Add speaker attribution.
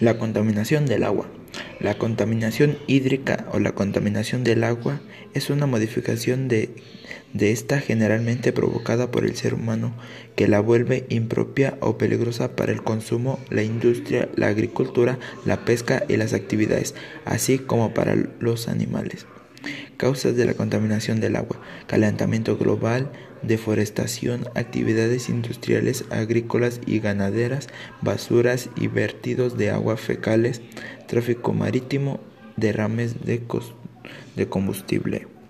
Speaker 1: La contaminación del agua. La contaminación hídrica o la contaminación del agua es una modificación de, de esta generalmente provocada por el ser humano que la vuelve impropia o peligrosa para el consumo, la industria, la agricultura, la pesca y las actividades, así como para los animales. Causas de la contaminación del agua. Calentamiento global, deforestación, actividades industriales, agrícolas y ganaderas, basuras y vertidos de agua fecales, tráfico marítimo, derrames de, de combustible.